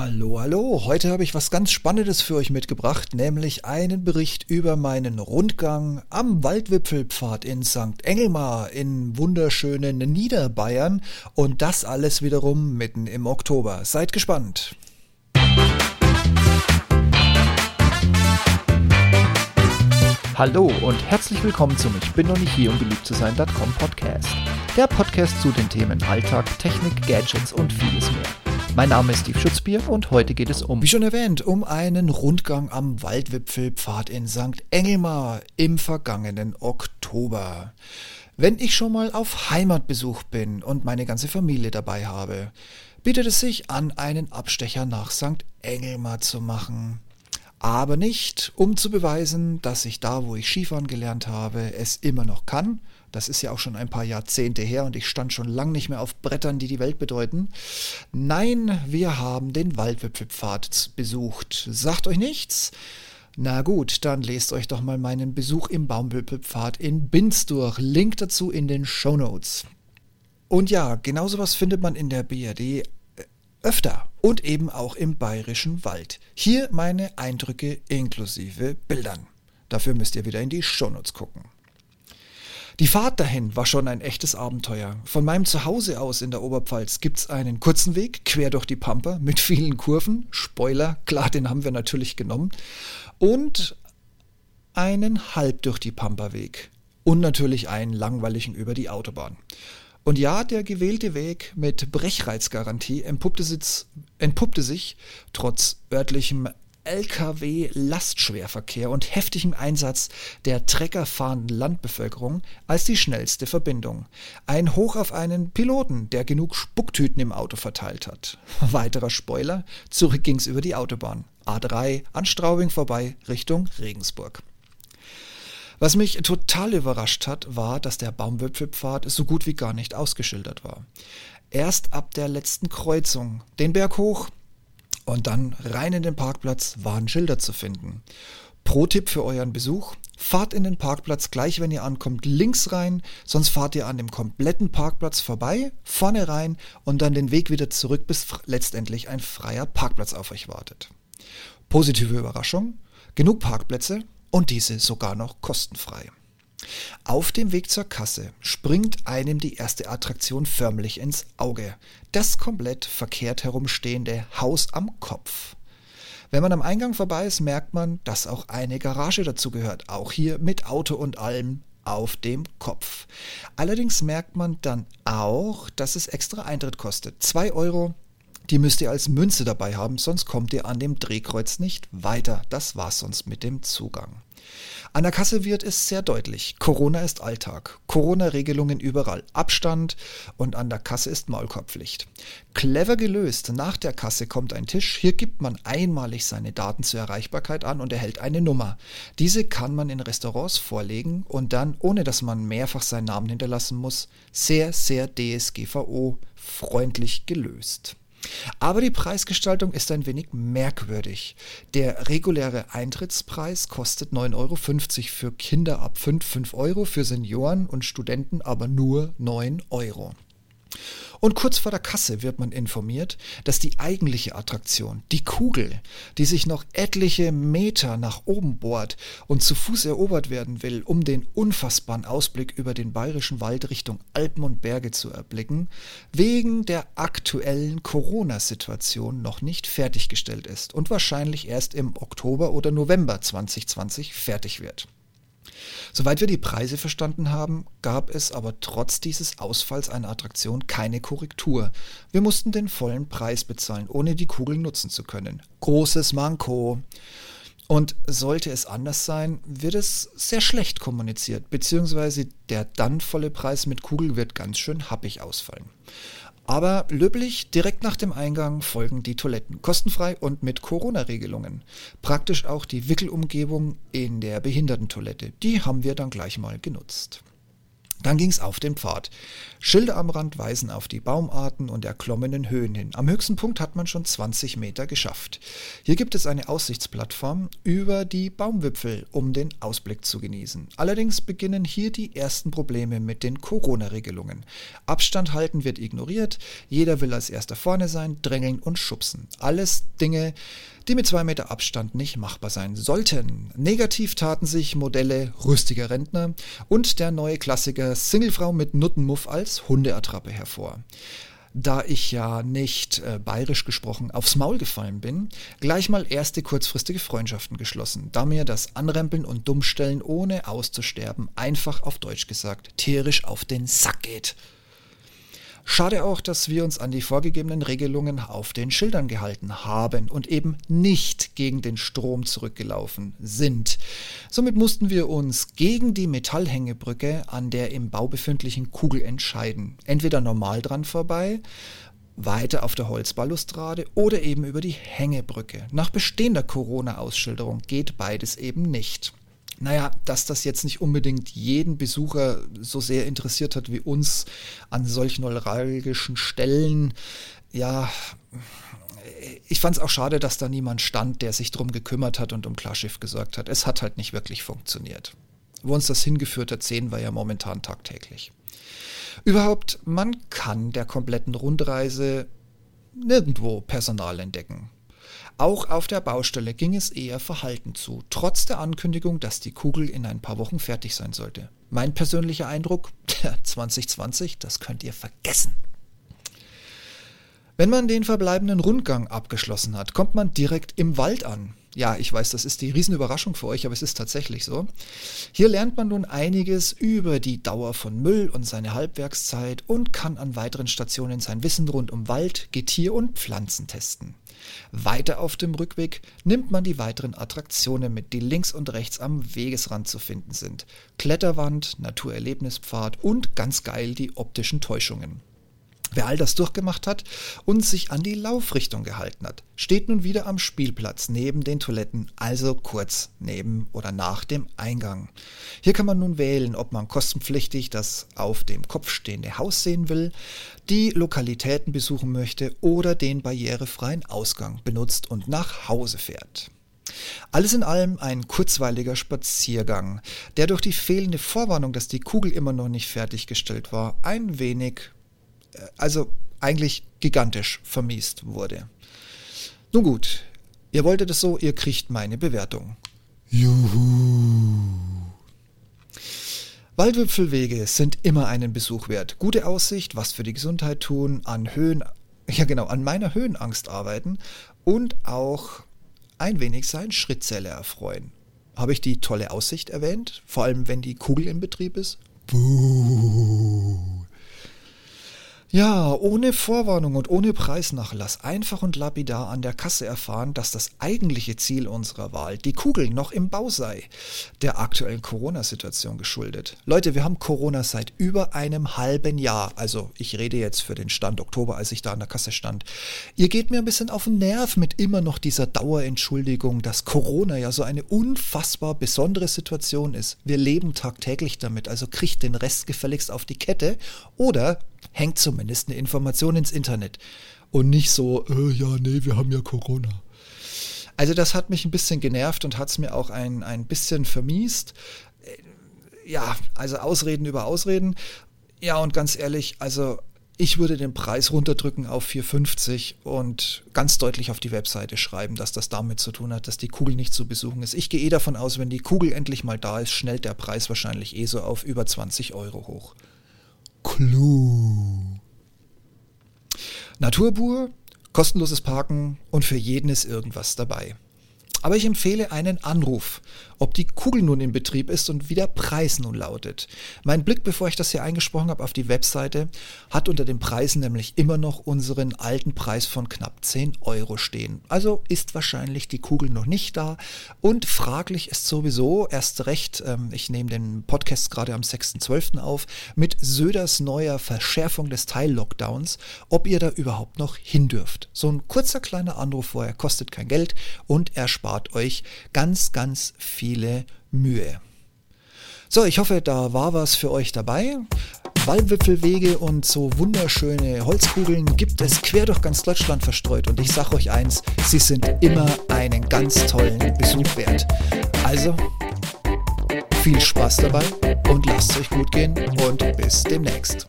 Hallo, hallo. Heute habe ich was ganz Spannendes für euch mitgebracht, nämlich einen Bericht über meinen Rundgang am Waldwipfelpfad in St. Engelmar in wunderschönen Niederbayern und das alles wiederum mitten im Oktober. Seid gespannt. Hallo und herzlich willkommen zum Ich bin noch nicht hier, um beliebt zu sein.com Podcast. Der Podcast zu den Themen Alltag, Technik, Gadgets und vieles mehr. Mein Name ist Steve Schutzbier und heute geht es um, wie schon erwähnt, um einen Rundgang am Waldwipfelpfad in St. Engelmar im vergangenen Oktober. Wenn ich schon mal auf Heimatbesuch bin und meine ganze Familie dabei habe, bietet es sich an, einen Abstecher nach St. Engelmar zu machen. Aber nicht, um zu beweisen, dass ich da, wo ich Skifahren gelernt habe, es immer noch kann, das ist ja auch schon ein paar Jahrzehnte her und ich stand schon lang nicht mehr auf Brettern, die die Welt bedeuten. Nein, wir haben den Waldwipfelpfad besucht. Sagt euch nichts? Na gut, dann lest euch doch mal meinen Besuch im Baumwipfelpfad in Binz durch. Link dazu in den Show Notes. Und ja, genau sowas findet man in der BRD äh, öfter und eben auch im bayerischen Wald. Hier meine Eindrücke inklusive Bildern. Dafür müsst ihr wieder in die Shownotes gucken. Die Fahrt dahin war schon ein echtes Abenteuer. Von meinem Zuhause aus in der Oberpfalz gibt's einen kurzen Weg quer durch die Pampa mit vielen Kurven. Spoiler, klar, den haben wir natürlich genommen. Und einen halb durch die Pampa-Weg. Und natürlich einen langweiligen über die Autobahn. Und ja, der gewählte Weg mit Brechreizgarantie entpuppte, entpuppte sich trotz örtlichem Lkw-Lastschwerverkehr und heftigem Einsatz der treckerfahrenden Landbevölkerung als die schnellste Verbindung. Ein Hoch auf einen Piloten, der genug Spucktüten im Auto verteilt hat. Weiterer Spoiler, zurück ging's über die Autobahn. A3 an Straubing vorbei Richtung Regensburg. Was mich total überrascht hat, war, dass der Baumwipfelpfad so gut wie gar nicht ausgeschildert war. Erst ab der letzten Kreuzung, den Berg hoch, und dann rein in den Parkplatz waren Schilder zu finden. Pro-Tipp für euren Besuch: Fahrt in den Parkplatz gleich, wenn ihr ankommt, links rein, sonst fahrt ihr an dem kompletten Parkplatz vorbei, vorne rein und dann den Weg wieder zurück, bis letztendlich ein freier Parkplatz auf euch wartet. Positive Überraschung: genug Parkplätze und diese sogar noch kostenfrei. Auf dem Weg zur Kasse springt einem die erste Attraktion förmlich ins Auge. Das komplett verkehrt herumstehende Haus am Kopf. Wenn man am Eingang vorbei ist, merkt man, dass auch eine Garage dazu gehört. Auch hier mit Auto und allem auf dem Kopf. Allerdings merkt man dann auch, dass es extra Eintritt kostet. 2 Euro, die müsst ihr als Münze dabei haben, sonst kommt ihr an dem Drehkreuz nicht weiter. Das war's sonst mit dem Zugang. An der Kasse wird es sehr deutlich. Corona ist Alltag. Corona-Regelungen überall. Abstand und an der Kasse ist Maulkorbpflicht. Clever gelöst. Nach der Kasse kommt ein Tisch. Hier gibt man einmalig seine Daten zur Erreichbarkeit an und erhält eine Nummer. Diese kann man in Restaurants vorlegen und dann, ohne dass man mehrfach seinen Namen hinterlassen muss, sehr, sehr DSGVO freundlich gelöst. Aber die Preisgestaltung ist ein wenig merkwürdig. Der reguläre Eintrittspreis kostet 9,50 Euro für Kinder ab 5, 5 Euro, für Senioren und Studenten aber nur 9 Euro. Und kurz vor der Kasse wird man informiert, dass die eigentliche Attraktion, die Kugel, die sich noch etliche Meter nach oben bohrt und zu Fuß erobert werden will, um den unfassbaren Ausblick über den bayerischen Wald Richtung Alpen und Berge zu erblicken, wegen der aktuellen Corona-Situation noch nicht fertiggestellt ist und wahrscheinlich erst im Oktober oder November 2020 fertig wird. Soweit wir die Preise verstanden haben, gab es aber trotz dieses Ausfalls einer Attraktion keine Korrektur. Wir mussten den vollen Preis bezahlen, ohne die Kugel nutzen zu können. Großes Manko. Und sollte es anders sein, wird es sehr schlecht kommuniziert, beziehungsweise der dann volle Preis mit Kugel wird ganz schön happig ausfallen. Aber löblich, direkt nach dem Eingang folgen die Toiletten. Kostenfrei und mit Corona-Regelungen. Praktisch auch die Wickelumgebung in der Behindertentoilette. Die haben wir dann gleich mal genutzt. Dann ging's auf den Pfad. Schilder am Rand weisen auf die Baumarten und erklommenen Höhen hin. Am höchsten Punkt hat man schon 20 Meter geschafft. Hier gibt es eine Aussichtsplattform über die Baumwipfel, um den Ausblick zu genießen. Allerdings beginnen hier die ersten Probleme mit den Corona-Regelungen. Abstand halten wird ignoriert, jeder will als erster vorne sein, drängeln und schubsen. Alles Dinge, die mit zwei Meter Abstand nicht machbar sein sollten. Negativ taten sich Modelle rüstiger Rentner und der neue Klassiker Singlefrau mit Nuttenmuff als Hundeattrappe hervor. Da ich ja nicht äh, bayerisch gesprochen aufs Maul gefallen bin, gleich mal erste kurzfristige Freundschaften geschlossen, da mir das Anrempeln und Dummstellen ohne auszusterben einfach auf Deutsch gesagt tierisch auf den Sack geht. Schade auch, dass wir uns an die vorgegebenen Regelungen auf den Schildern gehalten haben und eben nicht gegen den Strom zurückgelaufen sind. Somit mussten wir uns gegen die Metallhängebrücke an der im Bau befindlichen Kugel entscheiden. Entweder normal dran vorbei, weiter auf der Holzbalustrade oder eben über die Hängebrücke. Nach bestehender Corona-Ausschilderung geht beides eben nicht. Naja, dass das jetzt nicht unbedingt jeden Besucher so sehr interessiert hat wie uns an solchen neuralgischen Stellen, ja, ich fand es auch schade, dass da niemand stand, der sich drum gekümmert hat und um Klarschiff gesorgt hat. Es hat halt nicht wirklich funktioniert. Wo uns das hingeführt hat, sehen wir ja momentan tagtäglich. Überhaupt, man kann der kompletten Rundreise nirgendwo Personal entdecken. Auch auf der Baustelle ging es eher verhalten zu, trotz der Ankündigung, dass die Kugel in ein paar Wochen fertig sein sollte. Mein persönlicher Eindruck, 2020, das könnt ihr vergessen. Wenn man den verbleibenden Rundgang abgeschlossen hat, kommt man direkt im Wald an. Ja, ich weiß, das ist die Riesenüberraschung für euch, aber es ist tatsächlich so. Hier lernt man nun einiges über die Dauer von Müll und seine Halbwerkszeit und kann an weiteren Stationen sein Wissen rund um Wald, Getier und Pflanzen testen. Weiter auf dem Rückweg nimmt man die weiteren Attraktionen mit, die links und rechts am Wegesrand zu finden sind. Kletterwand, Naturerlebnispfad und ganz geil die optischen Täuschungen. Wer all das durchgemacht hat und sich an die Laufrichtung gehalten hat, steht nun wieder am Spielplatz neben den Toiletten, also kurz neben oder nach dem Eingang. Hier kann man nun wählen, ob man kostenpflichtig das auf dem Kopf stehende Haus sehen will, die Lokalitäten besuchen möchte oder den barrierefreien Ausgang benutzt und nach Hause fährt. Alles in allem ein kurzweiliger Spaziergang, der durch die fehlende Vorwarnung, dass die Kugel immer noch nicht fertiggestellt war, ein wenig also eigentlich gigantisch vermiest wurde. Nun gut, ihr wolltet es so, ihr kriegt meine Bewertung. Juhu. Waldwipfelwege sind immer einen Besuch wert. Gute Aussicht, was für die Gesundheit tun, an Höhen, ja genau, an meiner Höhenangst arbeiten und auch ein wenig sein Schrittzähler erfreuen. Habe ich die tolle Aussicht erwähnt? Vor allem, wenn die Kugel in Betrieb ist? Buh. Ja, ohne Vorwarnung und ohne Preisnachlass, einfach und lapidar an der Kasse erfahren, dass das eigentliche Ziel unserer Wahl, die Kugel, noch im Bau sei, der aktuellen Corona-Situation geschuldet. Leute, wir haben Corona seit über einem halben Jahr. Also ich rede jetzt für den Stand Oktober, als ich da an der Kasse stand. Ihr geht mir ein bisschen auf den Nerv mit immer noch dieser Dauerentschuldigung, dass Corona ja so eine unfassbar besondere Situation ist. Wir leben tagtäglich damit, also kriegt den Rest gefälligst auf die Kette oder hängt zumindest eine Information ins Internet. Und nicht so, äh, ja, nee, wir haben ja Corona. Also das hat mich ein bisschen genervt und hat es mir auch ein, ein bisschen vermiest. Äh, ja, also Ausreden über Ausreden. Ja, und ganz ehrlich, also ich würde den Preis runterdrücken auf 4,50 und ganz deutlich auf die Webseite schreiben, dass das damit zu tun hat, dass die Kugel nicht zu besuchen ist. Ich gehe eh davon aus, wenn die Kugel endlich mal da ist, schnellt der Preis wahrscheinlich eh so auf über 20 Euro hoch. Clou. Naturpur, kostenloses Parken und für jeden ist irgendwas dabei. Aber ich empfehle einen Anruf, ob die Kugel nun in Betrieb ist und wie der Preis nun lautet. Mein Blick, bevor ich das hier eingesprochen habe, auf die Webseite hat unter den Preisen nämlich immer noch unseren alten Preis von knapp 10 Euro stehen. Also ist wahrscheinlich die Kugel noch nicht da und fraglich ist sowieso erst recht, ähm, ich nehme den Podcast gerade am 6.12. auf, mit Söders neuer Verschärfung des Teil-Lockdowns, ob ihr da überhaupt noch hin dürft. So ein kurzer kleiner Anruf vorher kostet kein Geld und erspart euch ganz, ganz viele Mühe. So, ich hoffe, da war was für euch dabei. Waldwipfelwege und so wunderschöne Holzkugeln gibt es quer durch ganz Deutschland verstreut. Und ich sage euch eins, sie sind immer einen ganz tollen Besuch wert. Also, viel Spaß dabei und lasst es euch gut gehen und bis demnächst.